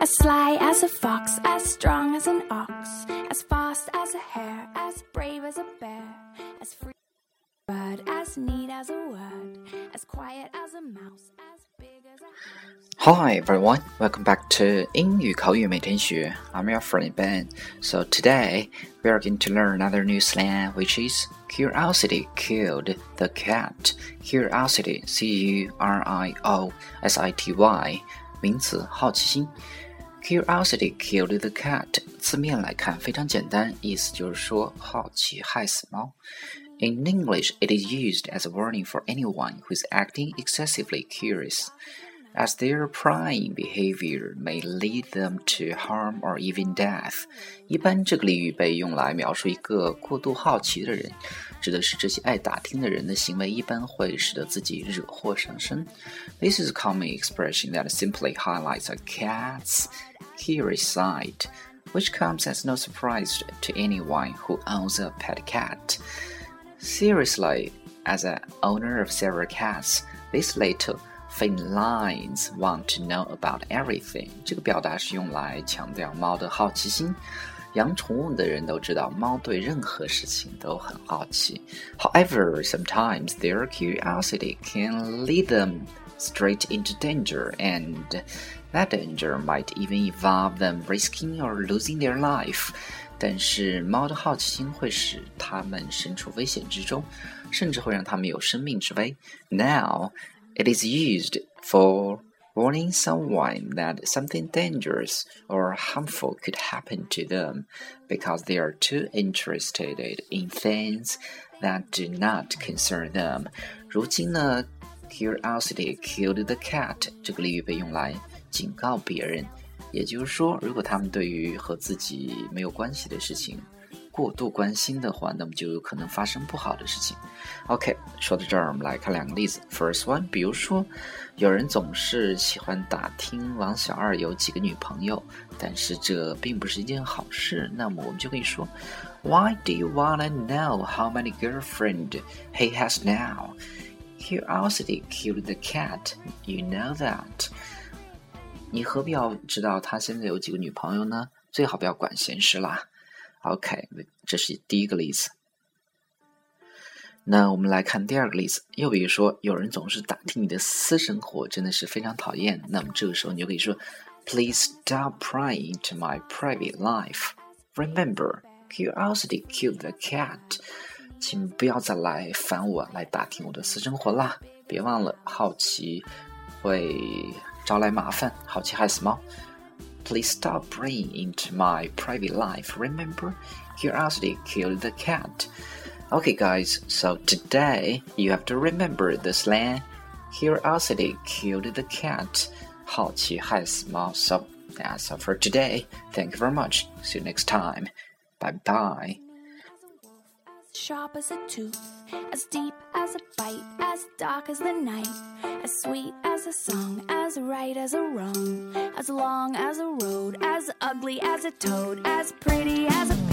As sly as a fox, as strong as an ox, as fast as a hare, as brave as a bear, as free as a bird, as neat as a word, as quiet as a mouse, as big as a house. Hi everyone, welcome back to 英语口语每天学. I'm your friend Ben. So today we are going to learn another new slang which is curiosity killed the cat. Curiosity, C U R I O S I T Y，名词，好奇心。 Curiosity killed the cat。字面来看非常简单，意思就是说好奇害死猫。In English, it is used as a warning for anyone who is acting excessively curious as their prying behavior may lead them to harm or even death。一般这个俚语被用来描述一个过度好奇的人，指的是这些爱打听的人的行为一般会使得自己惹祸上身。This is a common expression that simply highlights a cat's curious side, which comes as no surprise to anyone who owns a pet cat. Seriously, as an owner of several cats, this led to Felines want to know about everything。这个表达是用来强调猫的好奇心。养宠物的人都知道，猫对任何事情都很好奇。However, sometimes their curiosity can lead them straight into danger, and that danger might even involve them risking or losing their life. 但是猫的好奇心会使它们身处危险之中，甚至会让它们有生命之危。Now it is used for warning someone that something dangerous or harmful could happen to them because they are too interested in things that do not concern them. 如今呢，curiosity killed the cat 这个俚语被用来 警告别人，也就是说，如果他们对于和自己没有关系的事情，过度关心的话，那么就有可能发生不好的事情。OK，说到这儿，我们来看两个例子。First one，比如说，有人总是喜欢打听王小二有几个女朋友，但是这并不是一件好事。那么我们就可以说，Why do you wanna know how many girlfriend he has now? Curiosity killed the cat. You know that. 你何必要知道他现在有几个女朋友呢？最好不要管闲事啦。OK，这是第一个例子。那我们来看第二个例子。又比如说，有人总是打听你的私生活，真的是非常讨厌。那么这个时候，你就可以说：“Please stop prying into my private life. Remember, curiosity killed the cat.” 请不要再来烦我，来打听我的私生活啦！别忘了，好奇会 招来麻烦，好奇害死猫。Please stop prying into my private life. Remember, curiosity killed the cat. Okay, guys, so today you have to remember the slang curiosity killed the cat. 好奇害死猫. So that's all for today. Thank you very much. See you next time. Bye bye sharp as a tooth, as deep as a bite, as dark as the night, as sweet as a song, as right as a wrong, as long as a road, as ugly as a toad, as pretty as a